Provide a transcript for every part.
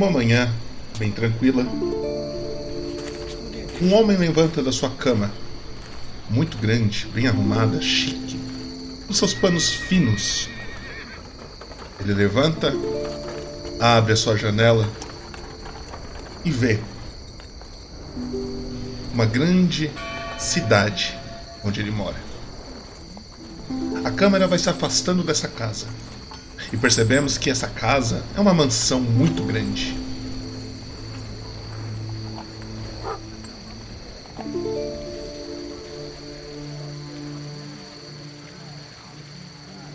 Uma manhã, bem tranquila, um homem levanta da sua cama, muito grande, bem arrumada, chique, com seus panos finos. Ele levanta, abre a sua janela e vê uma grande cidade onde ele mora. A câmera vai se afastando dessa casa e percebemos que essa casa é uma mansão muito grande.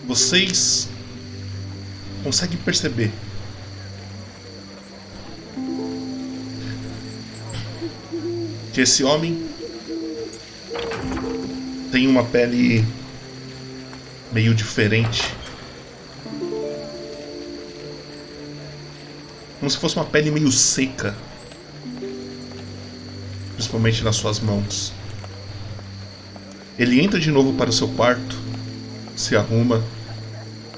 Vocês conseguem perceber que esse homem tem uma pele meio diferente. Como se fosse uma pele meio seca. Principalmente nas suas mãos. Ele entra de novo para o seu quarto, se arruma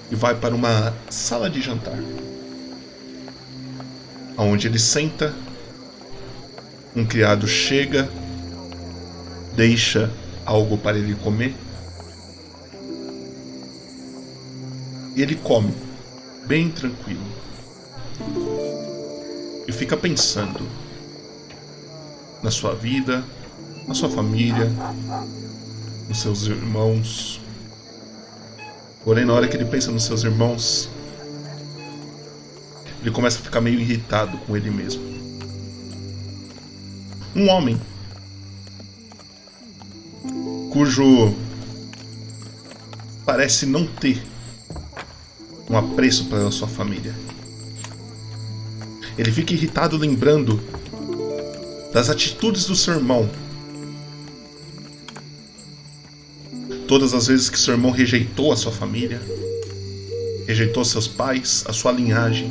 e vai para uma sala de jantar. Onde ele senta, um criado chega, deixa algo para ele comer. E ele come, bem tranquilo. Fica pensando na sua vida, na sua família, nos seus irmãos. Porém, na hora que ele pensa nos seus irmãos, ele começa a ficar meio irritado com ele mesmo. Um homem cujo parece não ter um apreço pela sua família. Ele fica irritado lembrando das atitudes do seu irmão. Todas as vezes que seu irmão rejeitou a sua família, rejeitou seus pais, a sua linhagem.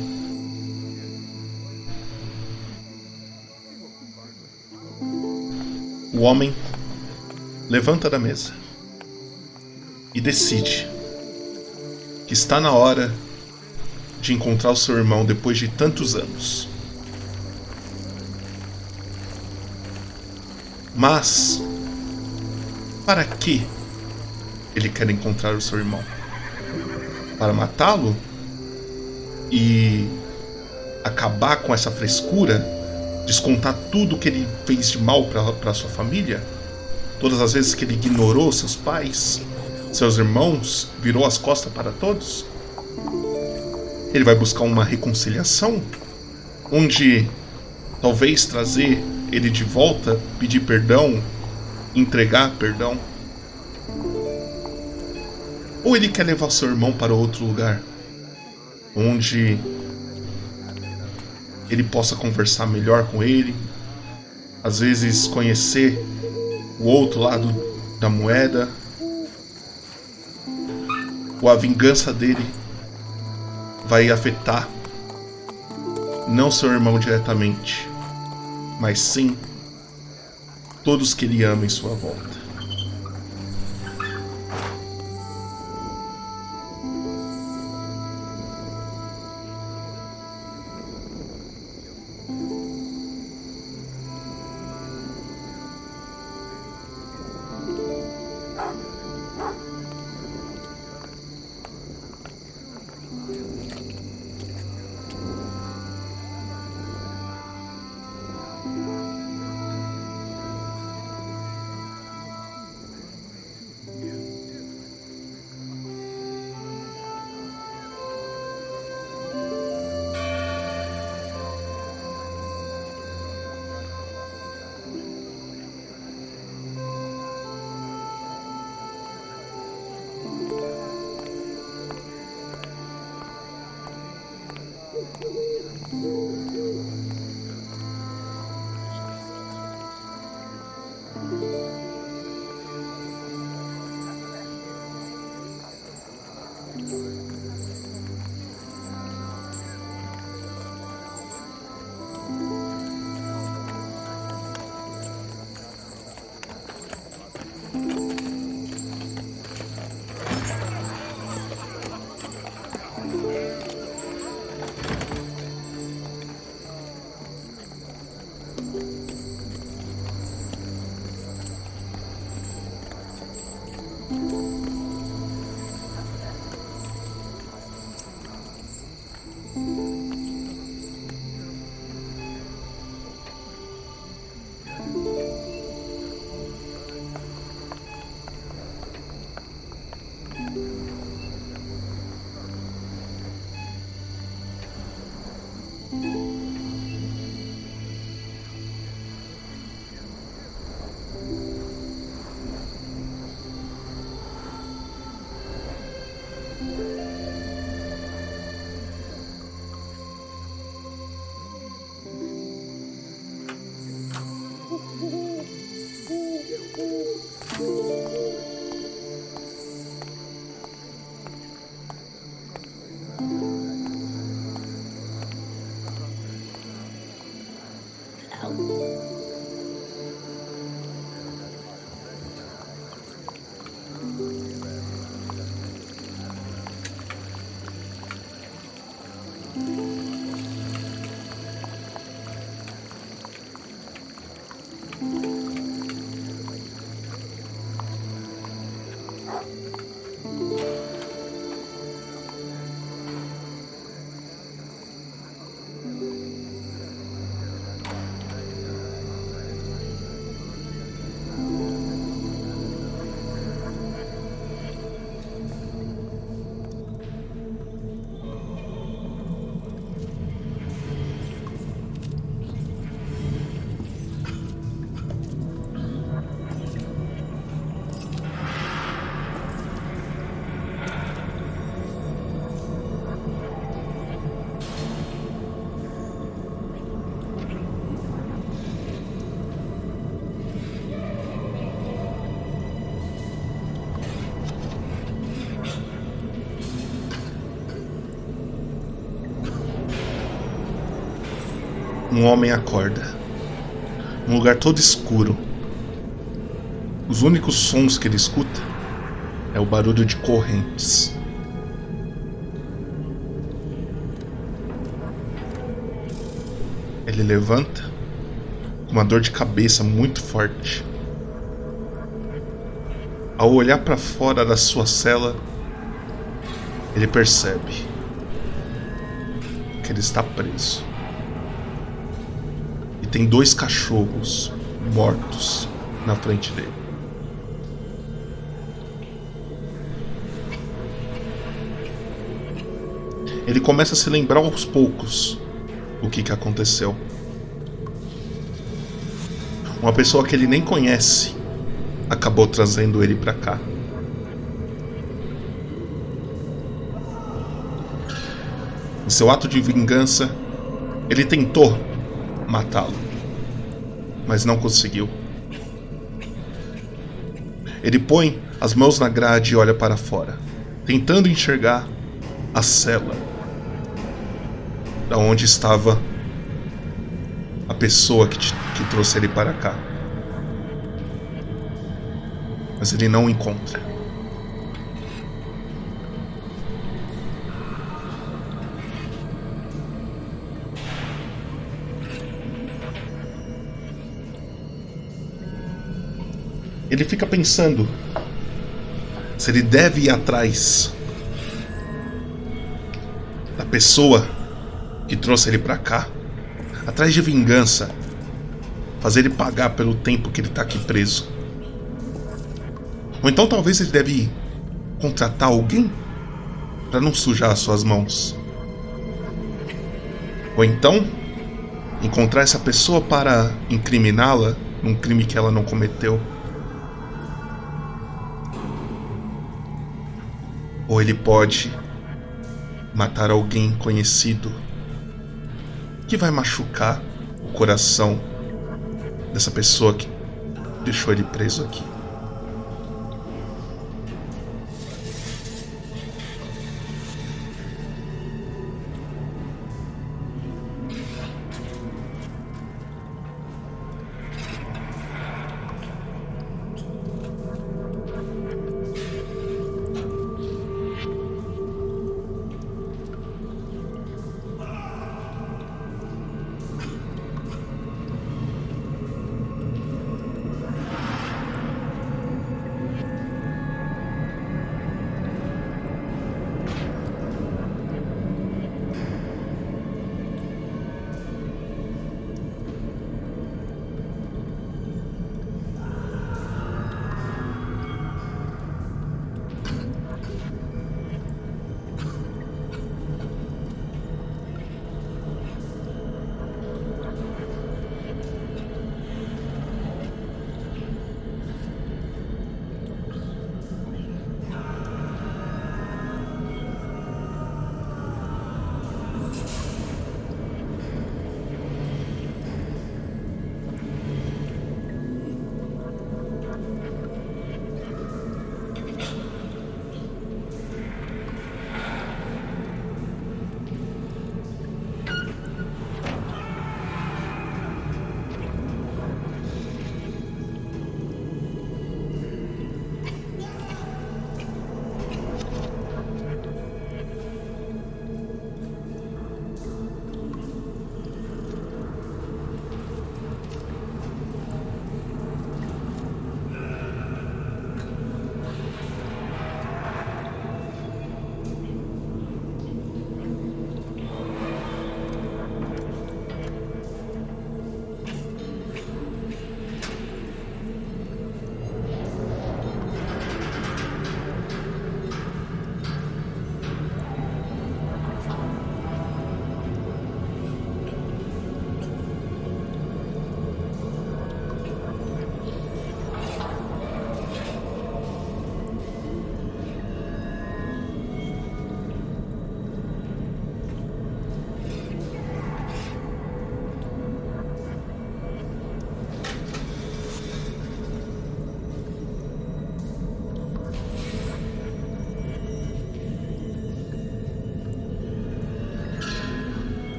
O homem levanta da mesa e decide que está na hora de encontrar o seu irmão depois de tantos anos. Mas, para que ele quer encontrar o seu irmão? Para matá-lo? E acabar com essa frescura? Descontar tudo que ele fez de mal para sua família? Todas as vezes que ele ignorou seus pais, seus irmãos, virou as costas para todos? Ele vai buscar uma reconciliação onde talvez trazer ele de volta, pedir perdão, entregar perdão? Ou ele quer levar seu irmão para outro lugar onde ele possa conversar melhor com ele, às vezes conhecer o outro lado da moeda, ou a vingança dele vai afetar não seu irmão diretamente, mas sim todos que ele ama em sua volta. Um homem acorda. Um lugar todo escuro. Os únicos sons que ele escuta é o barulho de correntes. Ele levanta com uma dor de cabeça muito forte. Ao olhar para fora da sua cela, ele percebe que ele está preso e tem dois cachorros mortos na frente dele. Ele começa a se lembrar aos poucos o que, que aconteceu. Uma pessoa que ele nem conhece acabou trazendo ele para cá. Em seu ato de vingança, ele tentou matá-lo, mas não conseguiu. Ele põe as mãos na grade e olha para fora, tentando enxergar a cela da onde estava a pessoa que, que trouxe ele para cá. Mas ele não encontra. Ele fica pensando se ele deve ir atrás da pessoa que trouxe ele para cá, atrás de vingança, fazer ele pagar pelo tempo que ele tá aqui preso. Ou então talvez ele deve contratar alguém para não sujar as suas mãos. Ou então encontrar essa pessoa para incriminá-la num crime que ela não cometeu. Ou ele pode matar alguém conhecido que vai machucar o coração dessa pessoa que deixou ele preso aqui.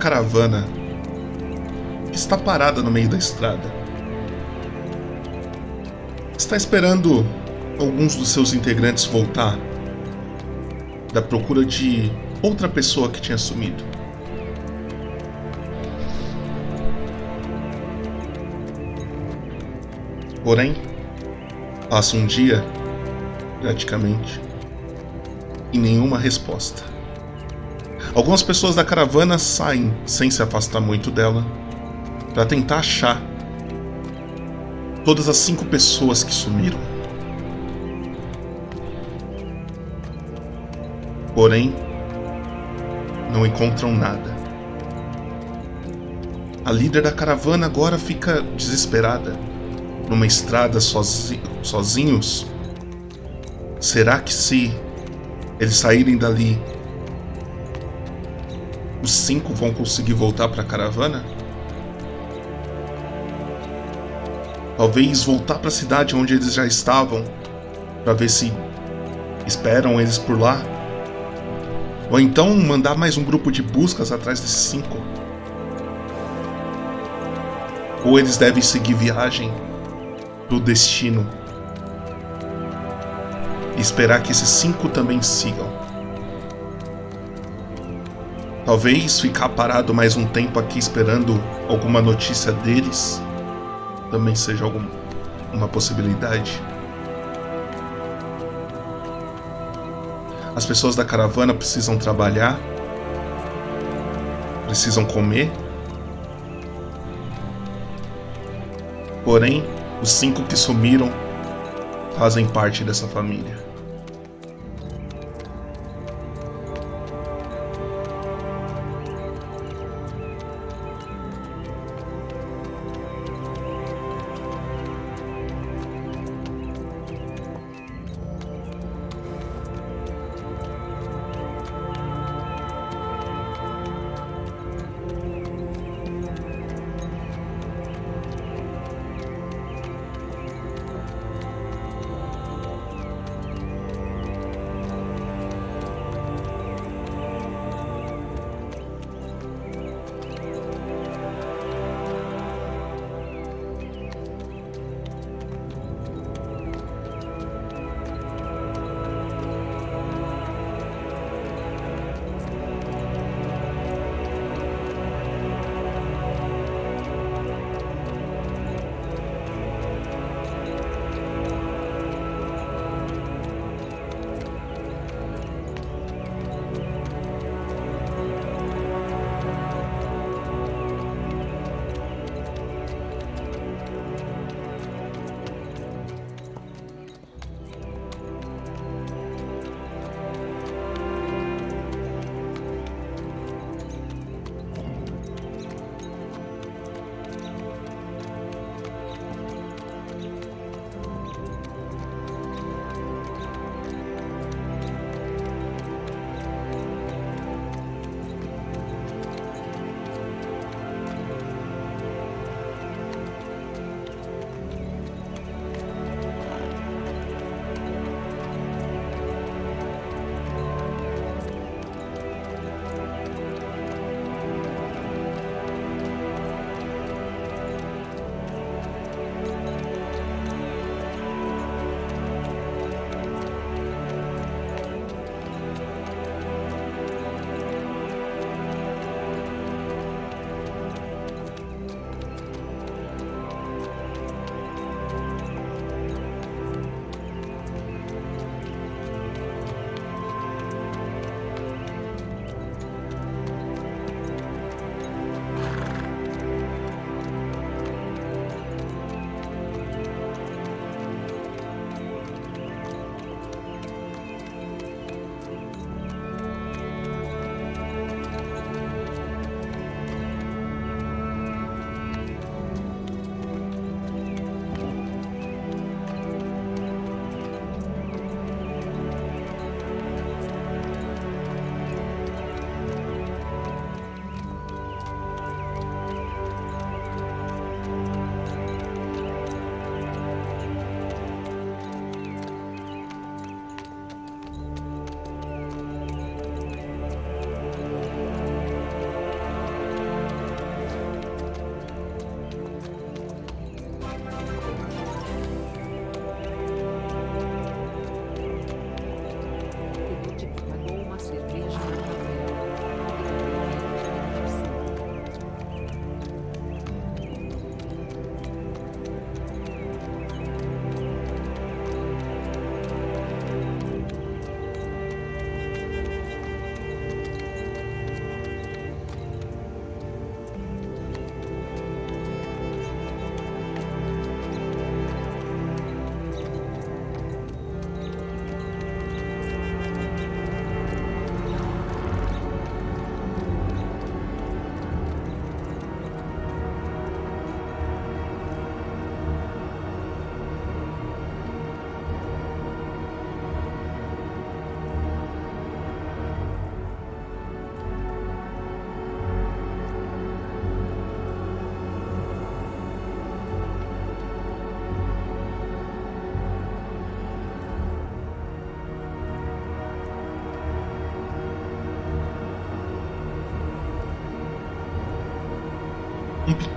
Caravana está parada no meio da estrada. Está esperando alguns dos seus integrantes voltar da procura de outra pessoa que tinha sumido. Porém, passa um dia, praticamente, e nenhuma resposta. Algumas pessoas da caravana saem sem se afastar muito dela para tentar achar todas as cinco pessoas que sumiram. Porém, não encontram nada. A líder da caravana agora fica desesperada. Numa estrada sozi sozinhos? Será que se eles saírem dali, os cinco vão conseguir voltar para a caravana? Talvez voltar para a cidade onde eles já estavam, para ver se esperam eles por lá. Ou então mandar mais um grupo de buscas atrás desses cinco. Ou eles devem seguir viagem do destino e esperar que esses cinco também sigam. Talvez ficar parado mais um tempo aqui esperando alguma notícia deles também seja algum, uma possibilidade. As pessoas da caravana precisam trabalhar, precisam comer. Porém, os cinco que sumiram fazem parte dessa família.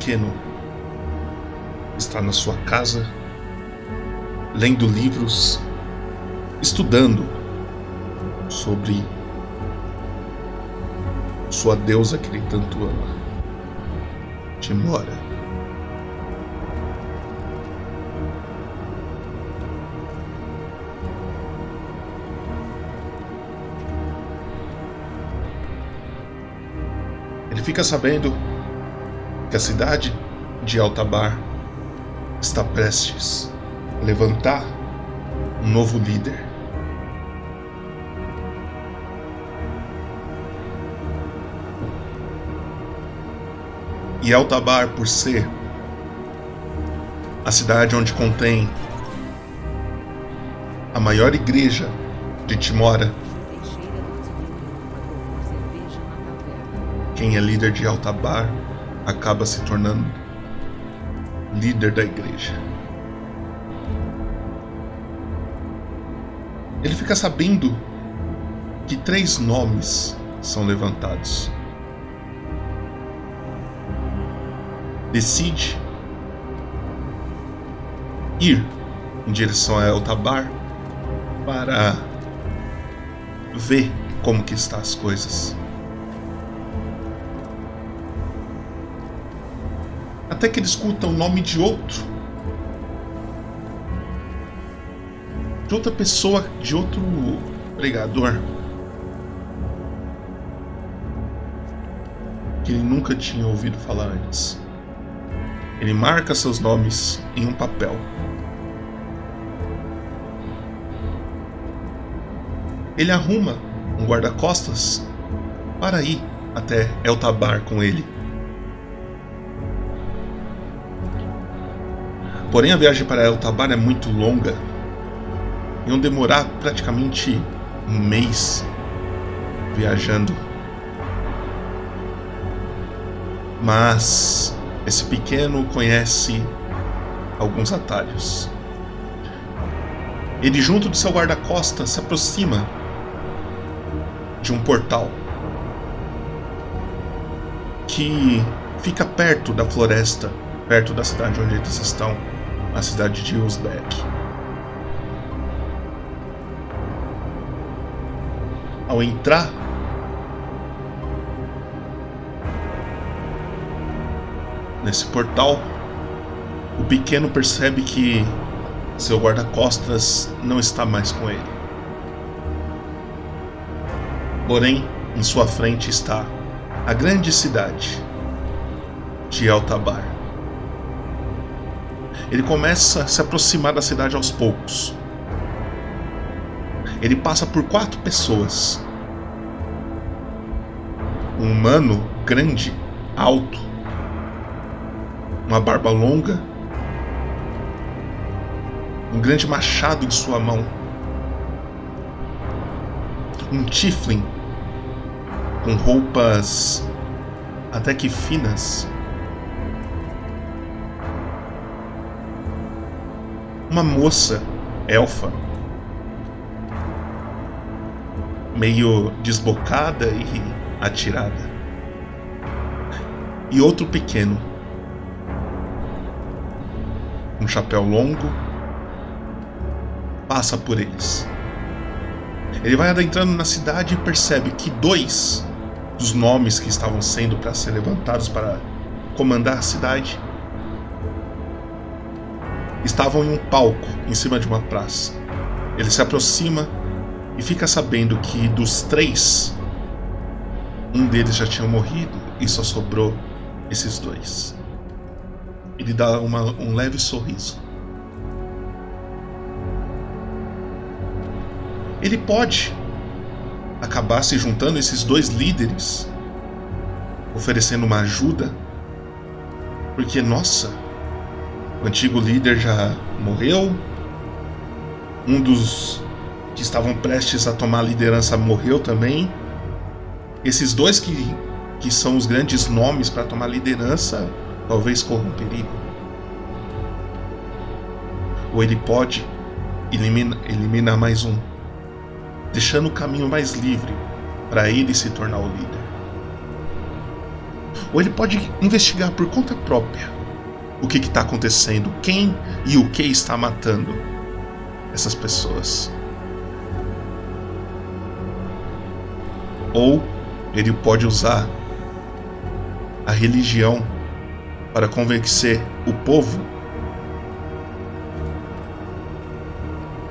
Pequeno está na sua casa, lendo livros, estudando sobre sua deusa que ele tanto ama, Timora. Ele fica sabendo que a cidade de Altabar está prestes a levantar um novo líder. E Altabar, por ser a cidade onde contém a maior igreja de Timora, quem é líder de Altabar acaba se tornando líder da igreja. Ele fica sabendo que três nomes são levantados. Decide ir em direção a Eltabar para ver como que está as coisas. Até que ele escuta o nome de outro. De outra pessoa, de outro pregador. Que ele nunca tinha ouvido falar antes. Ele marca seus nomes em um papel. Ele arruma um guarda-costas para ir até Eltabar com ele. Porém, a viagem para El Tabar é muito longa. Iam demorar praticamente um mês viajando. Mas esse pequeno conhece alguns atalhos. Ele, junto do seu guarda-costas, se aproxima de um portal que fica perto da floresta, perto da cidade onde eles estão a cidade de Uzbek. Ao entrar nesse portal, o pequeno percebe que seu guarda-costas não está mais com ele. Porém, em sua frente está a grande cidade de Altabar. Ele começa a se aproximar da cidade aos poucos. Ele passa por quatro pessoas. Um humano grande, alto, uma barba longa, um grande machado em sua mão, um tiflin com roupas até que finas uma moça elfa, meio desbocada e atirada, e outro pequeno, um chapéu longo, passa por eles. Ele vai adentrando na cidade e percebe que dois dos nomes que estavam sendo para ser levantados para comandar a cidade estavam em um palco em cima de uma praça. Ele se aproxima e fica sabendo que dos três, um deles já tinha morrido e só sobrou esses dois. Ele dá uma, um leve sorriso. Ele pode acabar se juntando esses dois líderes, oferecendo uma ajuda, porque nossa, o antigo líder já morreu. Um dos que estavam prestes a tomar a liderança morreu também. Esses dois que, que são os grandes nomes para tomar liderança talvez corram perigo. Ou ele pode eliminar, eliminar mais um, deixando o caminho mais livre para ele se tornar o líder. ou ele pode investigar por conta própria o que está acontecendo, quem e o que está matando essas pessoas. Ou ele pode usar a religião para convencer o povo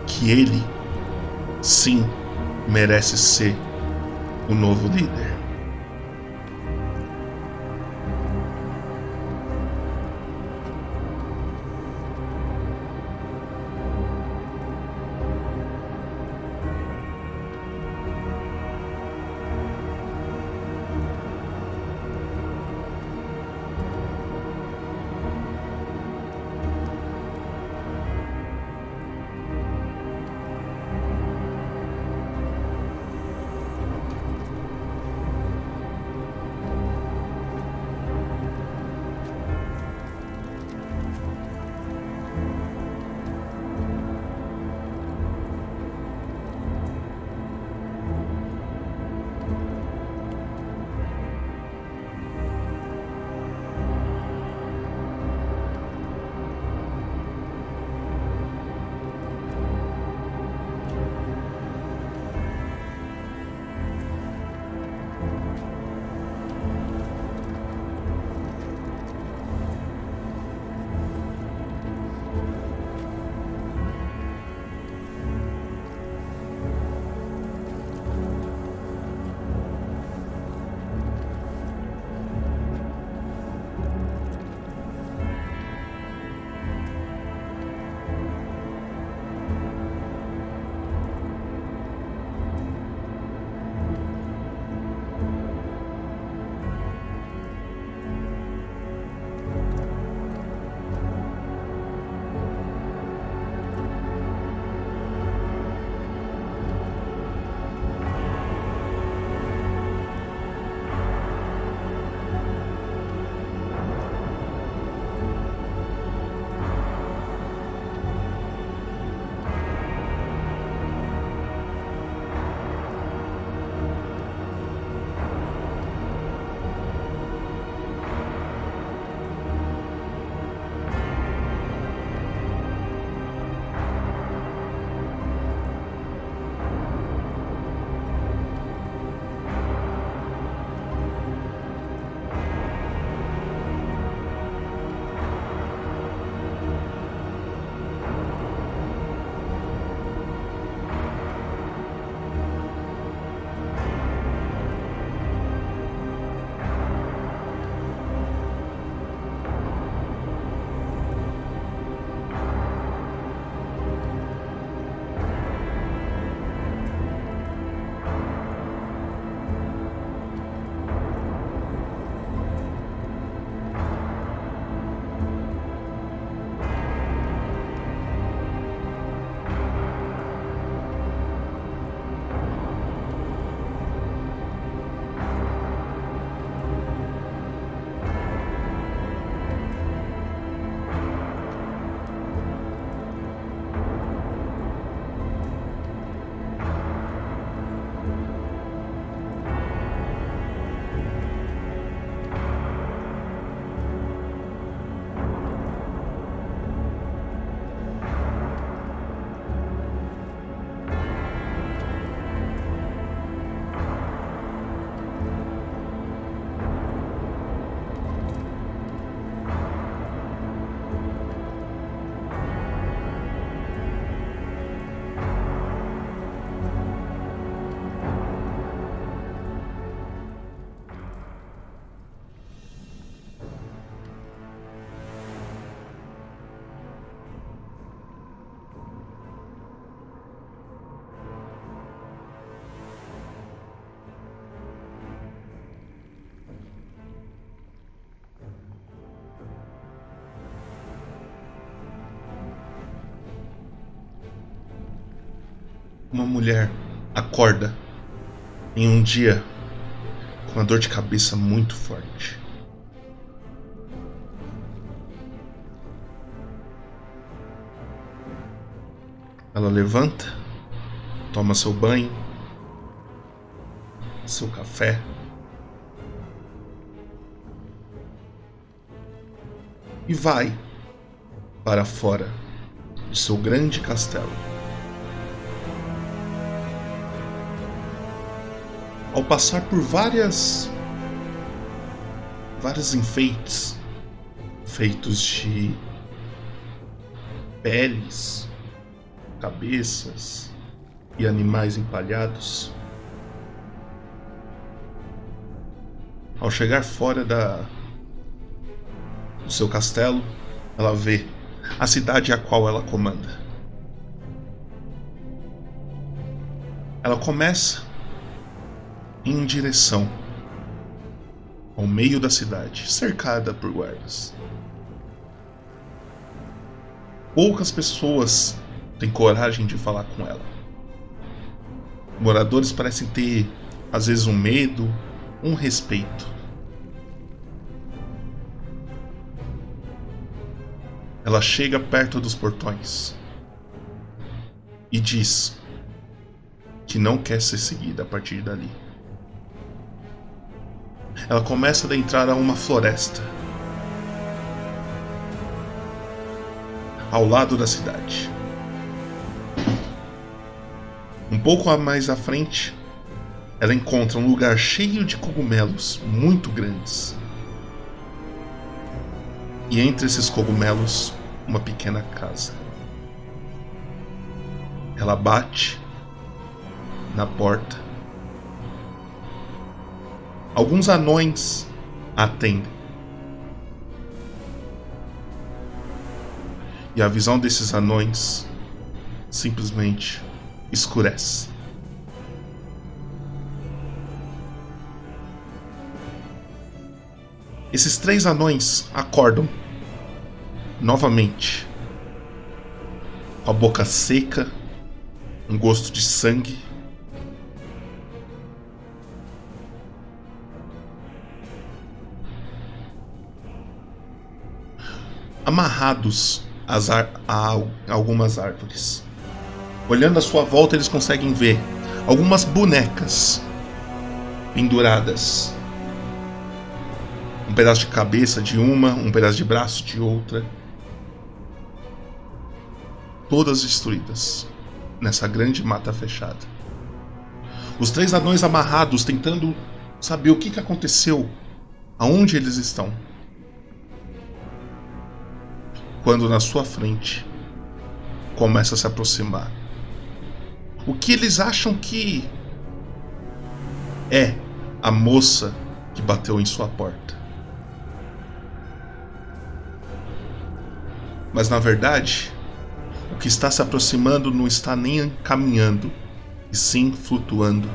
que ele sim merece ser o novo líder. Uma mulher acorda em um dia com uma dor de cabeça muito forte. Ela levanta, toma seu banho, seu café, e vai para fora de seu grande castelo. Ao passar por várias vários enfeites feitos de peles, cabeças e animais empalhados. Ao chegar fora da do seu castelo, ela vê a cidade a qual ela comanda. Ela começa em direção ao meio da cidade, cercada por guardas. Poucas pessoas têm coragem de falar com ela. Moradores parecem ter, às vezes, um medo, um respeito. Ela chega perto dos portões e diz que não quer ser seguida a partir dali. Ela começa a adentrar a uma floresta ao lado da cidade. Um pouco mais à frente, ela encontra um lugar cheio de cogumelos muito grandes. E entre esses cogumelos, uma pequena casa. Ela bate na porta. Alguns anões atendem. E a visão desses anões simplesmente escurece. Esses três anões acordam novamente, com a boca seca, um gosto de sangue. Amarrados a algumas árvores. Olhando à sua volta, eles conseguem ver algumas bonecas penduradas. Um pedaço de cabeça de uma, um pedaço de braço de outra. Todas destruídas nessa grande mata fechada. Os três anões amarrados tentando saber o que aconteceu, aonde eles estão quando na sua frente começa a se aproximar. O que eles acham que é a moça que bateu em sua porta. Mas na verdade, o que está se aproximando não está nem caminhando, e sim flutuando.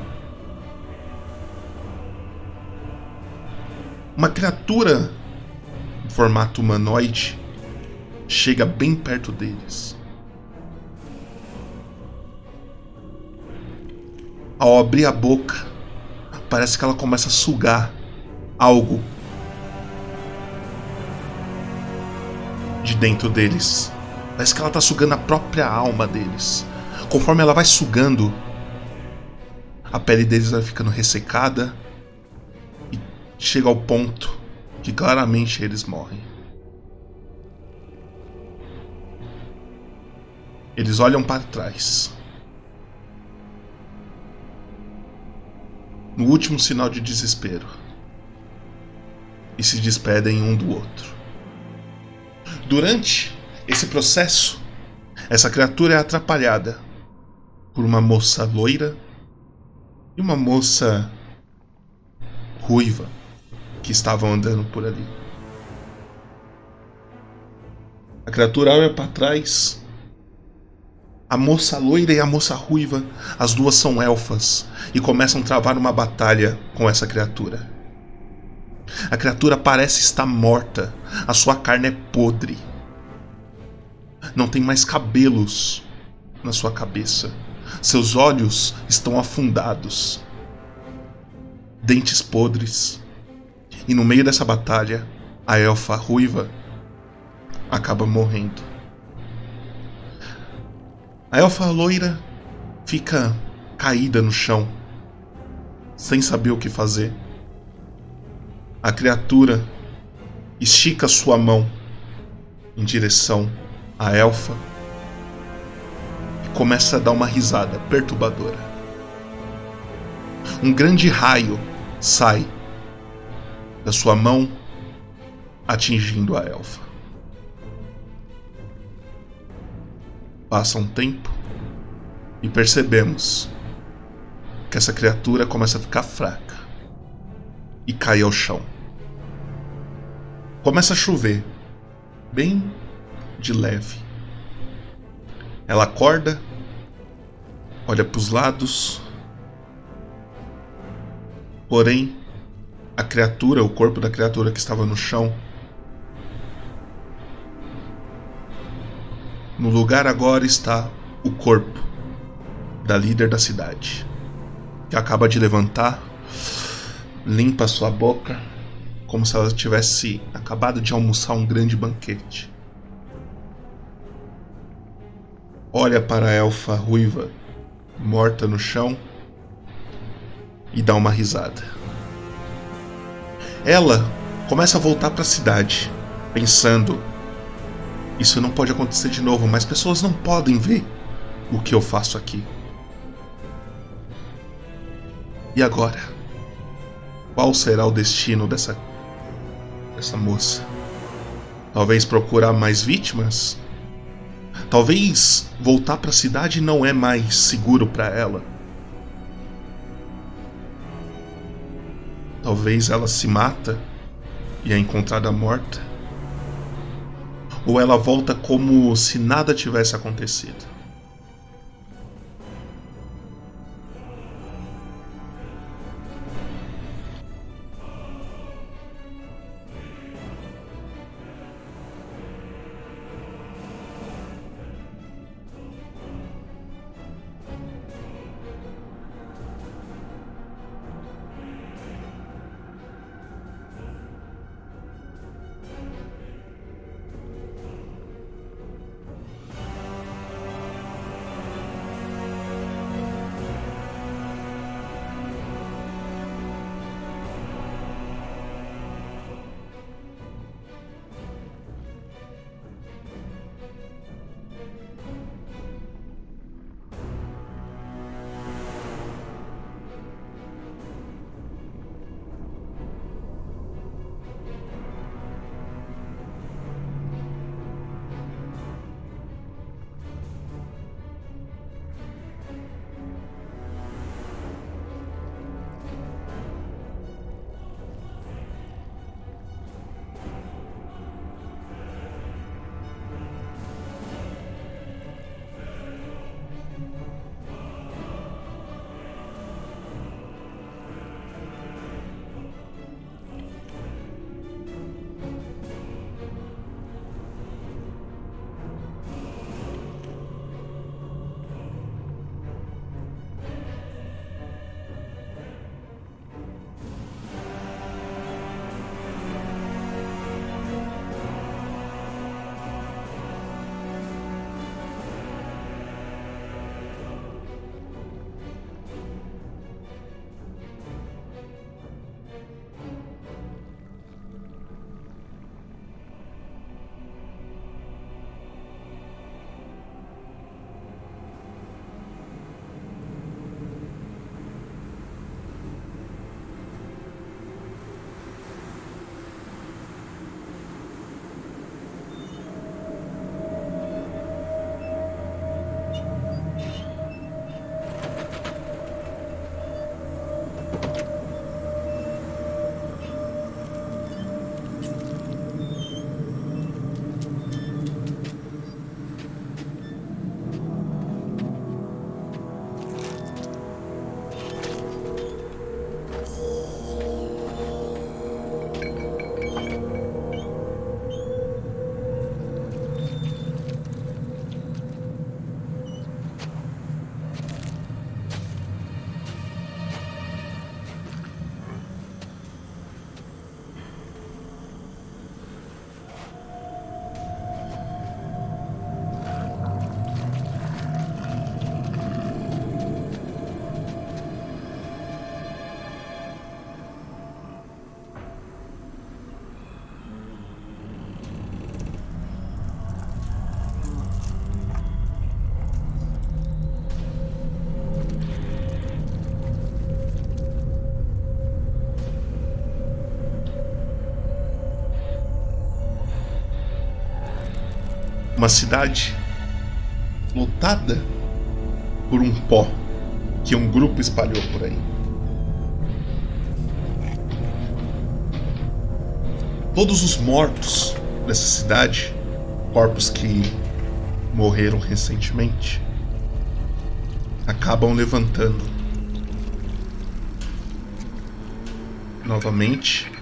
Uma criatura em formato humanoide chega bem perto deles. Ao abrir a boca, parece que ela começa a sugar algo de dentro deles. Parece que ela está sugando a própria alma deles. Conforme ela vai sugando, a pele deles vai ficando ressecada e chega ao ponto que claramente eles morrem. Eles olham para trás. No último sinal de desespero. E se despedem um do outro. Durante esse processo, essa criatura é atrapalhada por uma moça loira e uma moça ruiva que estavam andando por ali. A criatura olha para trás a moça loira e a moça ruiva, as duas são elfas e começam a travar uma batalha com essa criatura. A criatura parece estar morta, a sua carne é podre. Não tem mais cabelos na sua cabeça. Seus olhos estão afundados. Dentes podres. E no meio dessa batalha, a elfa ruiva acaba morrendo. A elfa loira fica caída no chão, sem saber o que fazer. A criatura estica sua mão em direção à elfa e começa a dar uma risada perturbadora. Um grande raio sai da sua mão, atingindo a elfa. Passa um tempo e percebemos que essa criatura começa a ficar fraca e cai ao chão. Começa a chover, bem de leve. Ela acorda, olha para os lados, porém a criatura, o corpo da criatura que estava no chão, no lugar agora está o corpo da líder da cidade, que acaba de levantar, limpa sua boca, como se ela tivesse acabado de almoçar um grande banquete. Olha para a elfa ruiva, morta no chão, e dá uma risada. Ela começa a voltar para a cidade, pensando: isso não pode acontecer de novo, mas pessoas não podem ver o que eu faço aqui. E agora? Qual será o destino dessa dessa moça? Talvez procurar mais vítimas? Talvez voltar para a cidade não é mais seguro para ela. Talvez ela se mata e é encontrada morta. Ou ela volta como se nada tivesse acontecido. Uma cidade lotada por um pó que um grupo espalhou por aí. Todos os mortos dessa cidade, corpos que morreram recentemente, acabam levantando novamente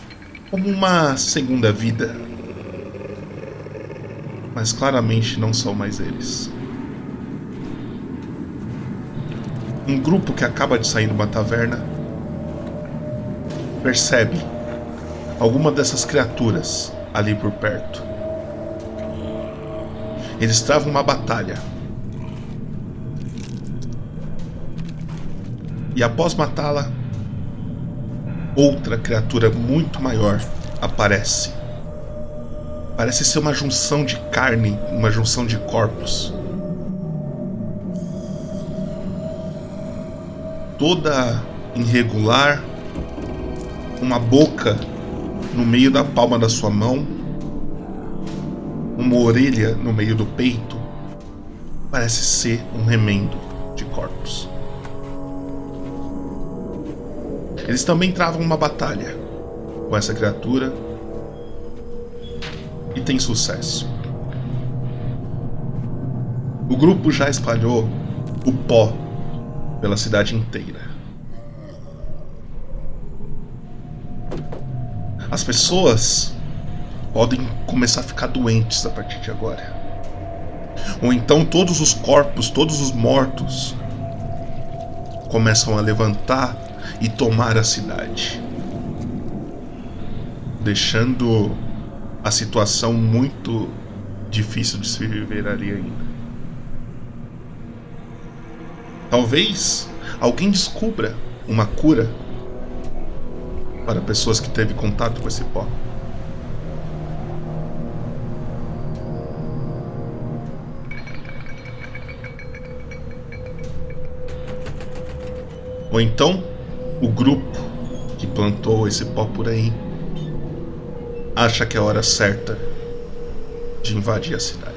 como uma segunda vida. Mas claramente não são mais eles. Um grupo que acaba de sair de uma taverna percebe alguma dessas criaturas ali por perto. Eles travam uma batalha. E após matá-la, outra criatura muito maior aparece. Parece ser uma junção de carne, uma junção de corpos. Toda irregular, uma boca no meio da palma da sua mão, uma orelha no meio do peito. Parece ser um remendo de corpos. Eles também travam uma batalha com essa criatura tem sucesso. O grupo já espalhou o pó pela cidade inteira. As pessoas podem começar a ficar doentes a partir de agora. Ou então todos os corpos, todos os mortos começam a levantar e tomar a cidade, deixando a situação muito difícil de se viver ali ainda. Talvez alguém descubra uma cura para pessoas que teve contato com esse pó. Ou então o grupo que plantou esse pó por aí acha que é a hora certa de invadir a cidade.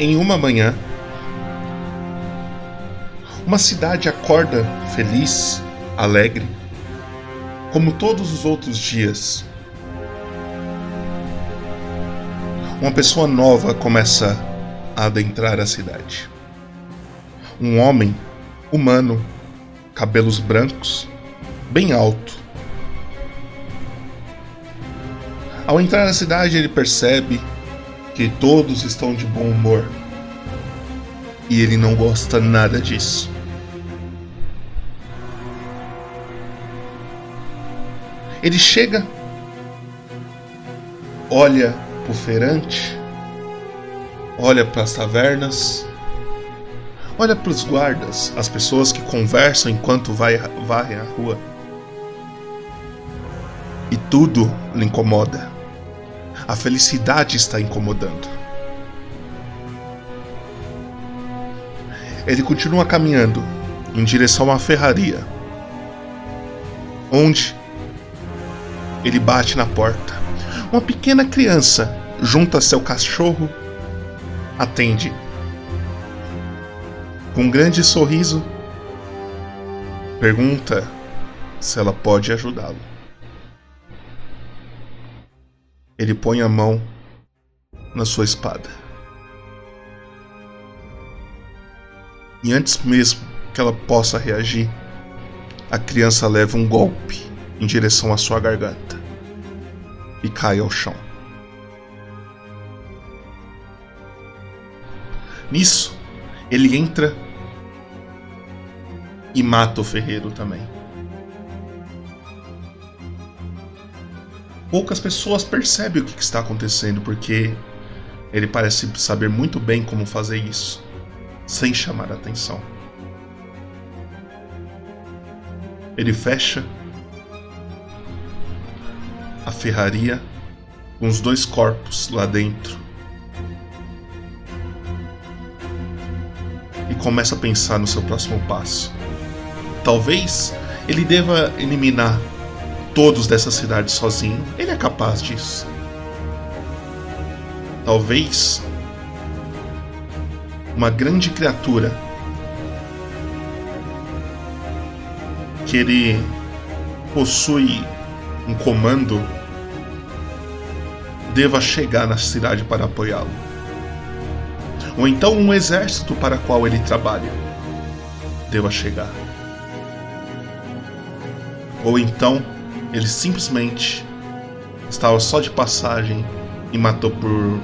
Em uma manhã, uma cidade acorda feliz, alegre, como todos os outros dias. Uma pessoa nova começa a adentrar a cidade. Um homem humano, cabelos brancos, bem alto. Ao entrar na cidade, ele percebe que todos estão de bom humor. E ele não gosta nada disso. Ele chega, olha pro feirante, olha para as tavernas, olha para os guardas, as pessoas que conversam enquanto vai, varrem a rua. E tudo lhe incomoda. A felicidade está incomodando. Ele continua caminhando em direção à ferraria, onde ele bate na porta. Uma pequena criança, junto a seu cachorro, atende. Com um grande sorriso, pergunta se ela pode ajudá-lo. Ele põe a mão na sua espada. E antes mesmo que ela possa reagir, a criança leva um golpe em direção à sua garganta e cai ao chão. Nisso, ele entra e mata o ferreiro também. Poucas pessoas percebem o que está acontecendo porque ele parece saber muito bem como fazer isso sem chamar atenção. Ele fecha a ferraria com os dois corpos lá dentro e começa a pensar no seu próximo passo. Talvez ele deva eliminar todos dessa cidade sozinho. Ele é capaz disso. Talvez uma grande criatura que ele possui um comando deva chegar na cidade para apoiá-lo. Ou então um exército para qual ele trabalha deva chegar. Ou então ele simplesmente estava só de passagem e matou por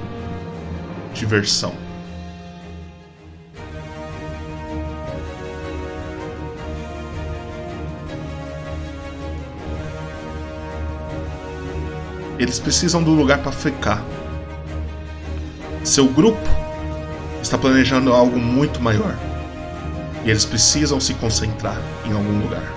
diversão. Eles precisam do lugar para ficar. Seu grupo está planejando algo muito maior. E eles precisam se concentrar em algum lugar.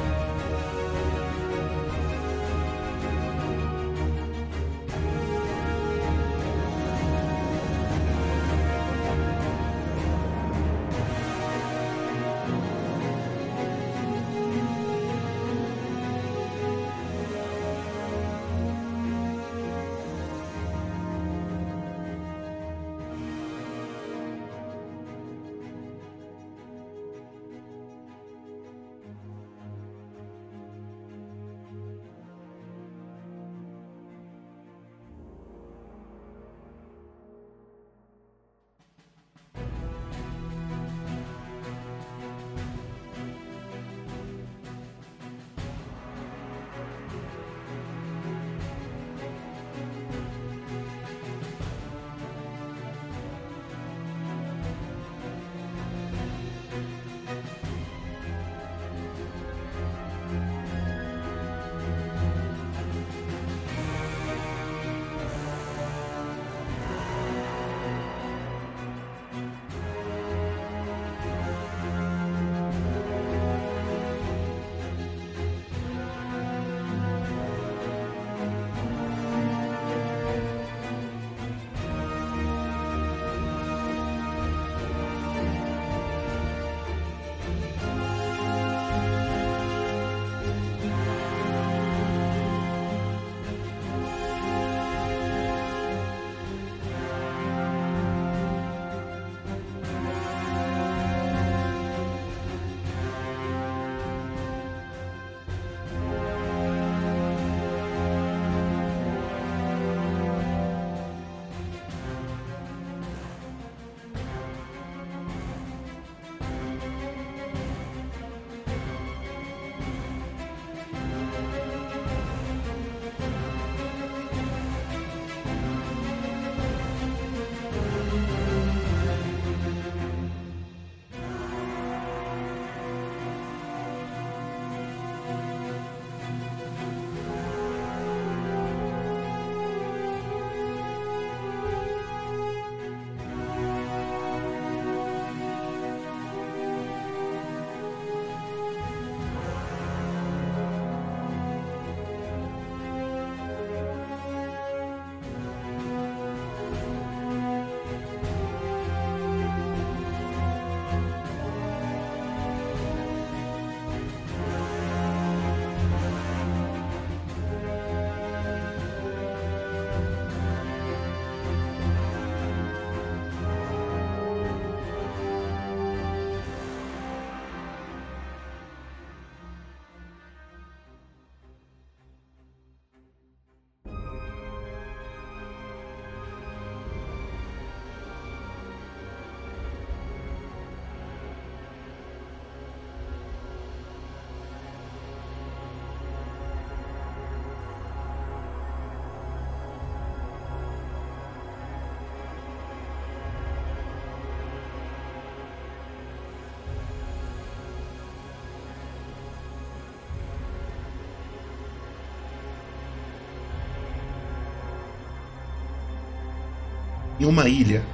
Em uma ilha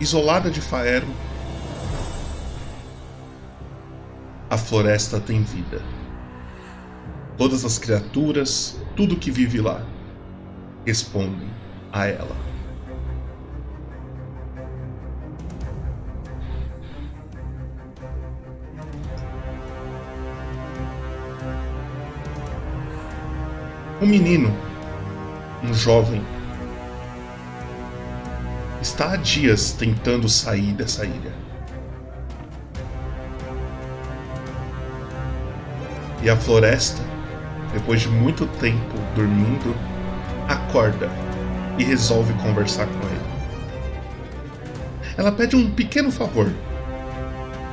isolada de Faero, a floresta tem vida. Todas as criaturas, tudo que vive lá, respondem a ela. Um menino, um jovem, está há dias tentando sair dessa ilha. E a floresta, depois de muito tempo dormindo, acorda e resolve conversar com ele. Ela pede um pequeno favor.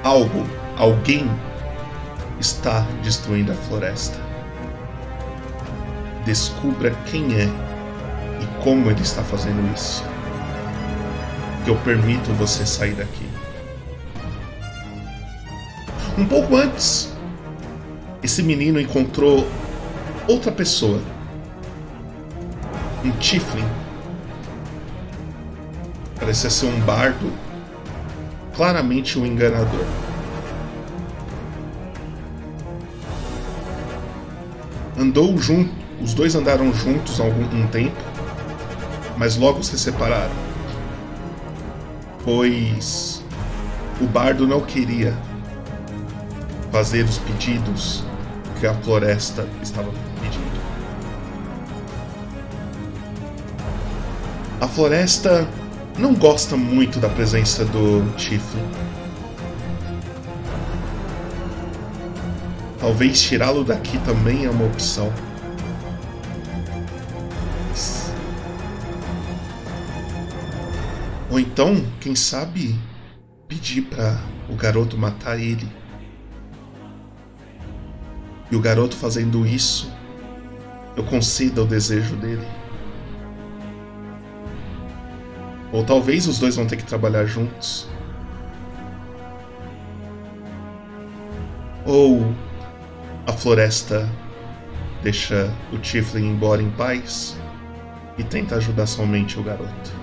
Algo, alguém está destruindo a floresta. Descubra quem é e como ele está fazendo isso. Que eu permito você sair daqui. Um pouco antes, esse menino encontrou outra pessoa. Um Tiflin. Parecia ser um bardo. Claramente um enganador. Andou junto, os dois andaram juntos algum um tempo, mas logo se separaram. Pois o bardo não queria fazer os pedidos que a floresta estava pedindo. A floresta não gosta muito da presença do Tiflin. Talvez tirá-lo daqui também é uma opção. Então, quem sabe, pedir para o garoto matar ele. E o garoto fazendo isso, eu conceda o desejo dele. Ou talvez os dois vão ter que trabalhar juntos. Ou a floresta deixa o Tiflin embora em paz e tenta ajudar somente o garoto.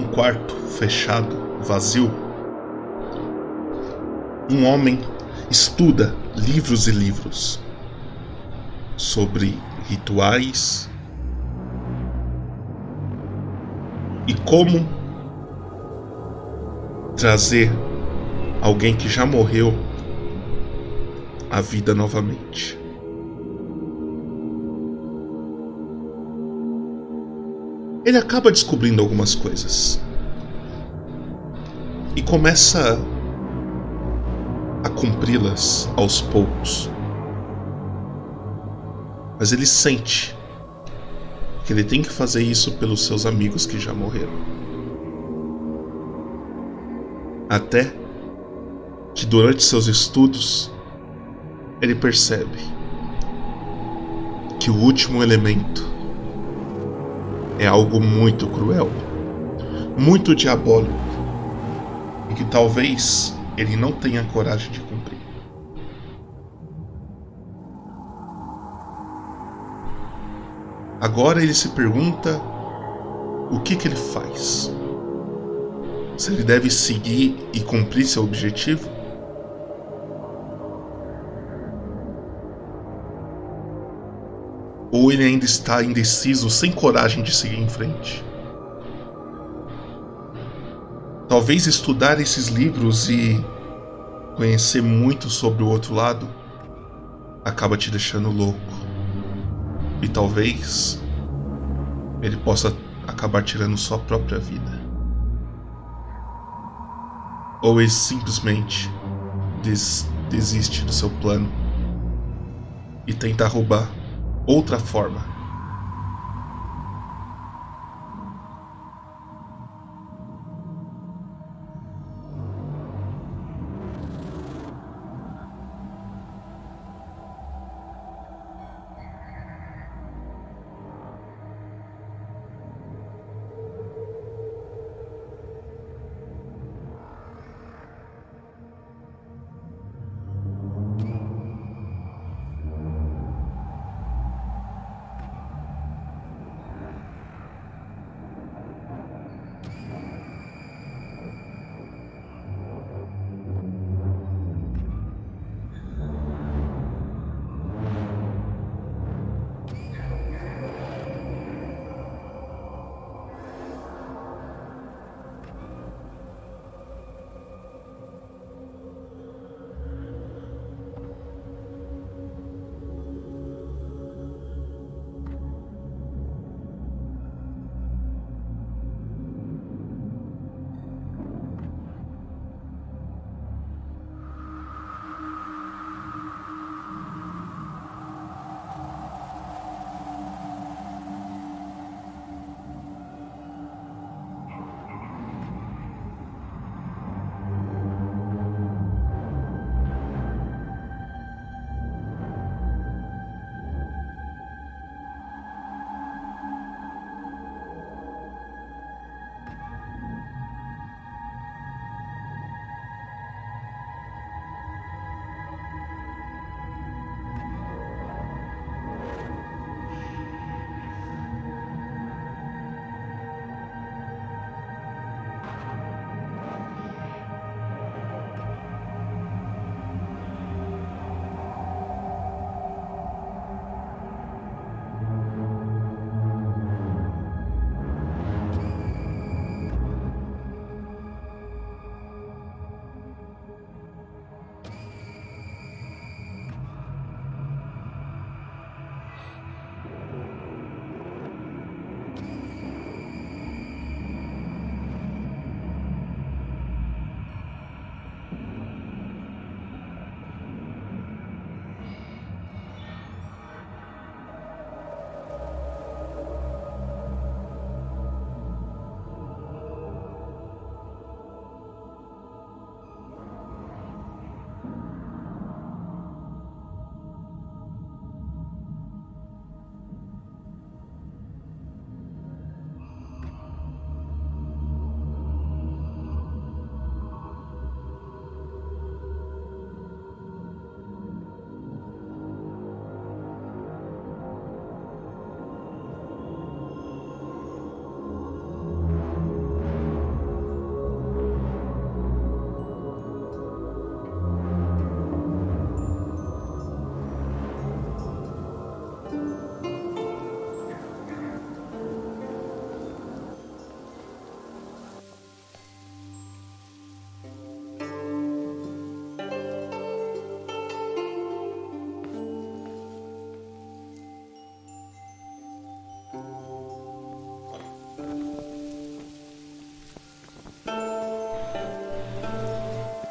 Num quarto fechado, vazio, um homem estuda livros e livros sobre rituais e como trazer alguém que já morreu à vida novamente. Ele acaba descobrindo algumas coisas e começa a cumpri-las aos poucos. Mas ele sente que ele tem que fazer isso pelos seus amigos que já morreram. Até que durante seus estudos ele percebe que o último elemento é algo muito cruel, muito diabólico e que talvez ele não tenha coragem de cumprir. Agora ele se pergunta o que, que ele faz. Se ele deve seguir e cumprir seu objetivo? Ou ele ainda está indeciso, sem coragem de seguir em frente? Talvez estudar esses livros e conhecer muito sobre o outro lado acaba te deixando louco. E talvez ele possa acabar tirando sua própria vida. Ou ele simplesmente des desiste do seu plano e tenta roubar outra forma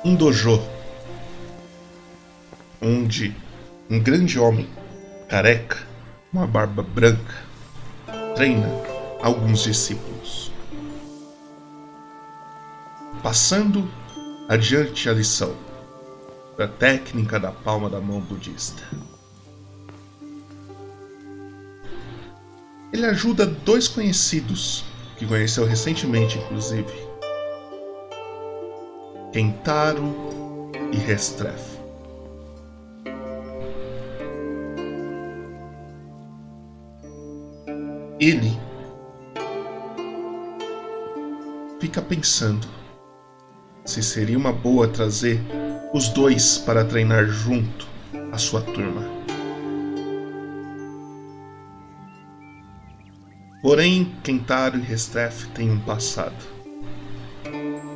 um dojo onde um grande homem, careca, uma barba branca, treina alguns discípulos. Passando adiante a lição da técnica da palma da mão budista. Ele ajuda dois conhecidos que conheceu recentemente, inclusive, Kentaro e Restreff. Ele fica pensando se seria uma boa trazer os dois para treinar junto a sua turma. Porém, Kentaro e Restreff têm um passado.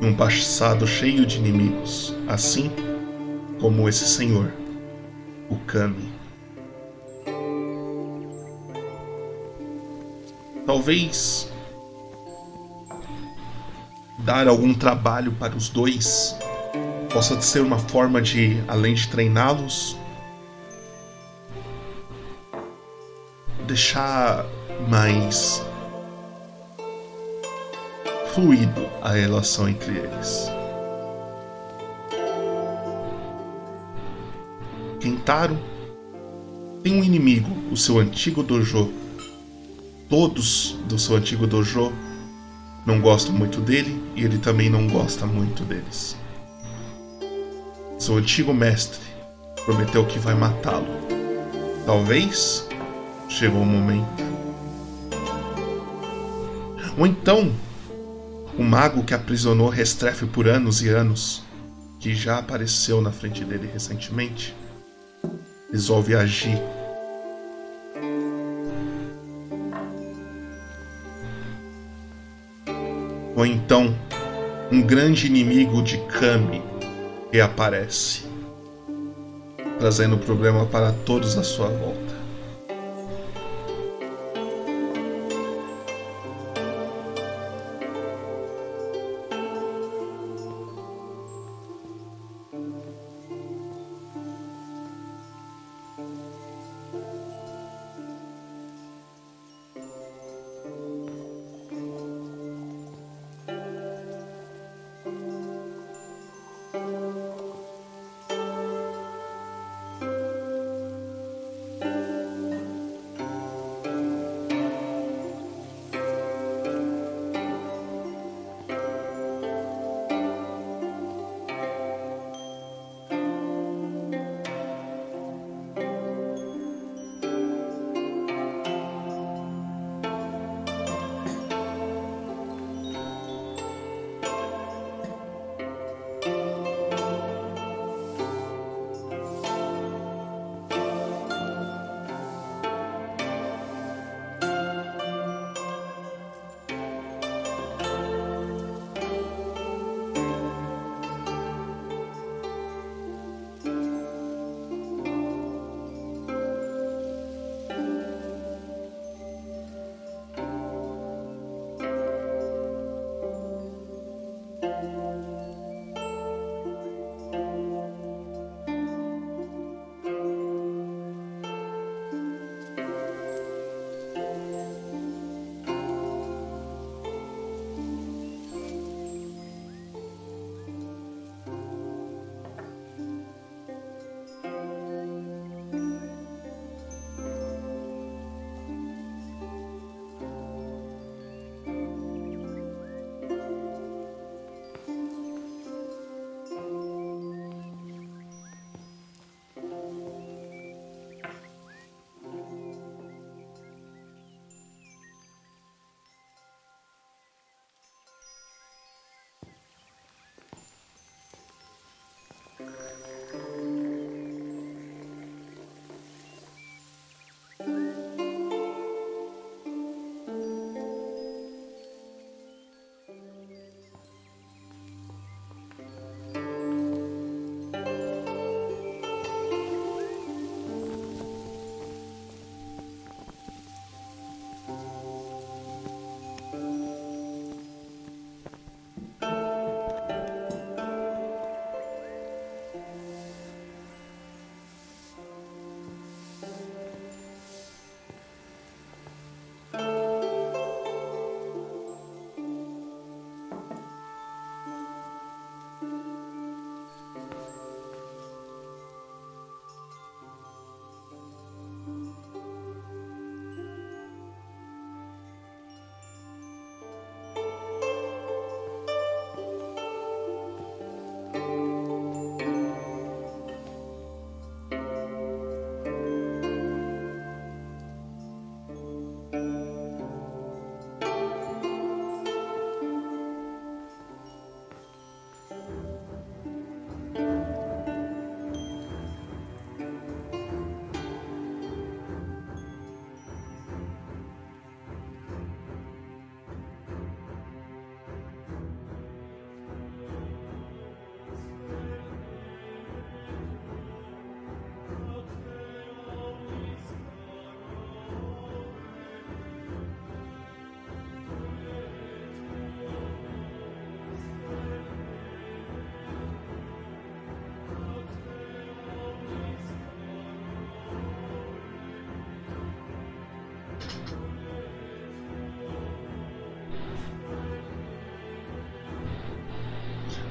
Um passado cheio de inimigos, assim como esse senhor, o Kami. Talvez dar algum trabalho para os dois possa ser uma forma de, além de treiná-los, deixar mais fluido a relação entre eles. Kentaro tem um inimigo, o seu antigo dojo. Todos do seu antigo dojo não gostam muito dele e ele também não gosta muito deles. Seu antigo mestre prometeu que vai matá-lo. Talvez chegou o momento. Ou então, o mago que aprisionou Restrefe por anos e anos, que já apareceu na frente dele recentemente, resolve agir Ou então, um grande inimigo de Kami reaparece, trazendo problema para todos à sua volta.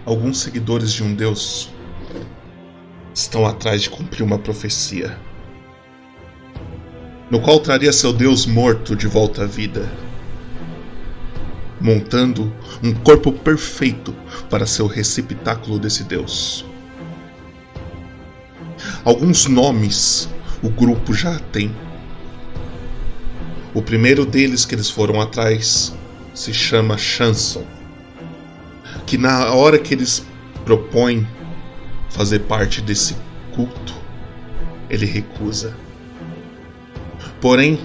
Alguns seguidores de um deus estão atrás de cumprir uma profecia, no qual traria seu deus morto de volta à vida, montando um corpo perfeito para ser o receptáculo desse deus. Alguns nomes o grupo já tem. O primeiro deles que eles foram atrás se chama Chanson, que na hora que eles propõem fazer parte desse culto, ele recusa. Porém,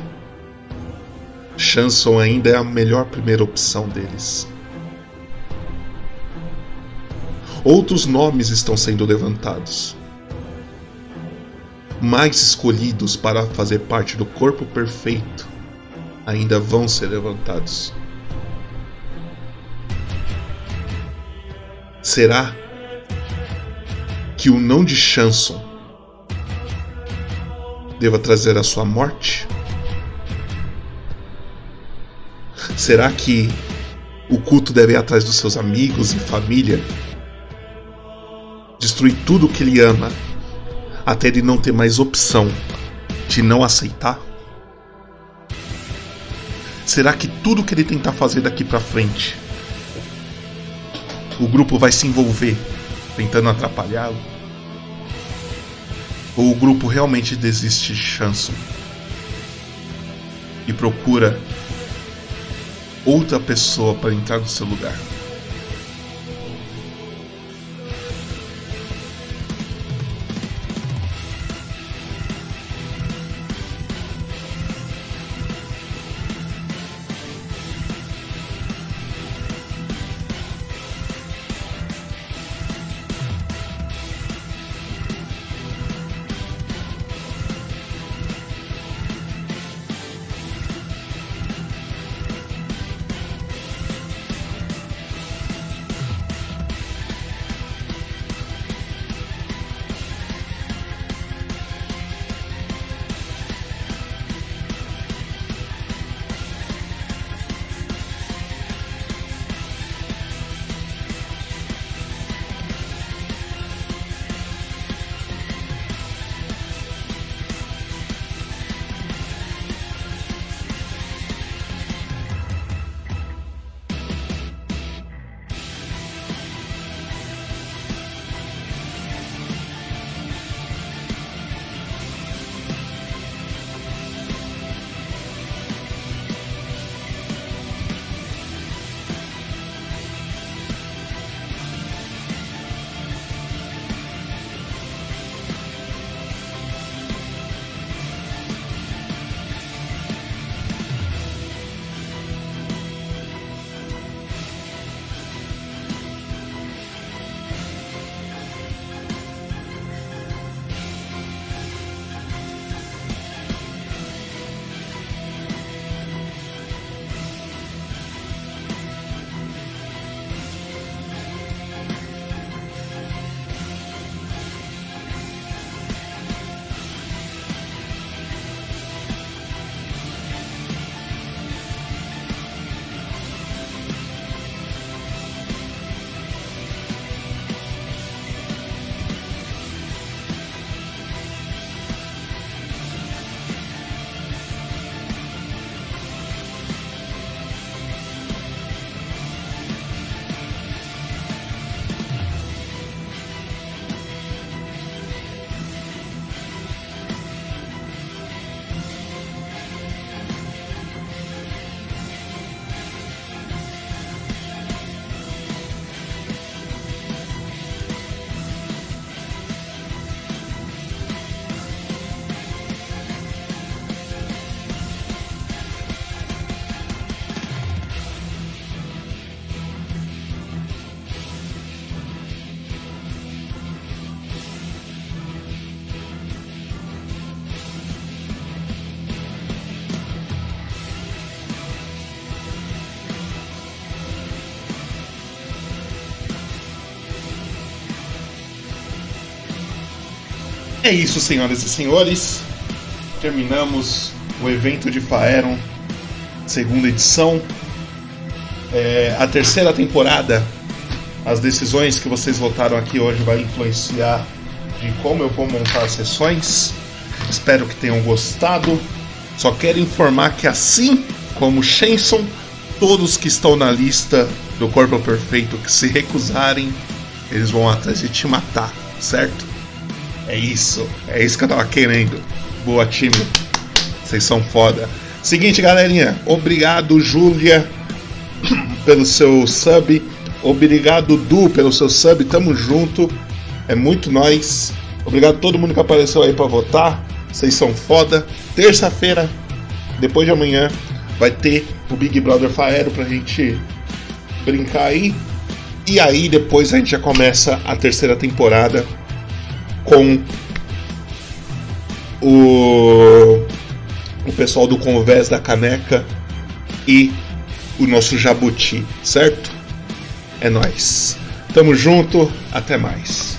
Chanson ainda é a melhor primeira opção deles. Outros nomes estão sendo levantados. Mais escolhidos para fazer parte do corpo perfeito ainda vão ser levantados. Será que o não de Chanson deva trazer a sua morte? Será que o culto deve ir atrás dos seus amigos e família? Destruir tudo o que ele ama, até ele não ter mais opção de não aceitar? Será que tudo que ele tentar fazer daqui para frente, o grupo vai se envolver tentando atrapalhá-lo? Ou o grupo realmente desiste de Chanson e procura outra pessoa para entrar no seu lugar? É isso, senhoras e senhores. Terminamos o evento de Faeron, segunda edição. É, a terceira temporada As decisões que vocês votaram aqui hoje vai influenciar de como eu vou montar as sessões. Espero que tenham gostado. Só quero informar que assim como Shenson, todos que estão na lista do Corpo Perfeito que se recusarem, eles vão atrás de te matar, certo? É isso, é isso que eu tava querendo. Boa, time. Vocês são foda. Seguinte, galerinha. Obrigado, Júlia, pelo seu sub. Obrigado, Du, pelo seu sub. Tamo junto. É muito nós. Obrigado a todo mundo que apareceu aí para votar. Vocês são foda. Terça-feira, depois de amanhã, vai ter o Big Brother Faero pra gente brincar aí. E aí depois a gente já começa a terceira temporada com o, o pessoal do Convés da Caneca e o nosso Jabuti, certo? É nós. Tamo junto, até mais.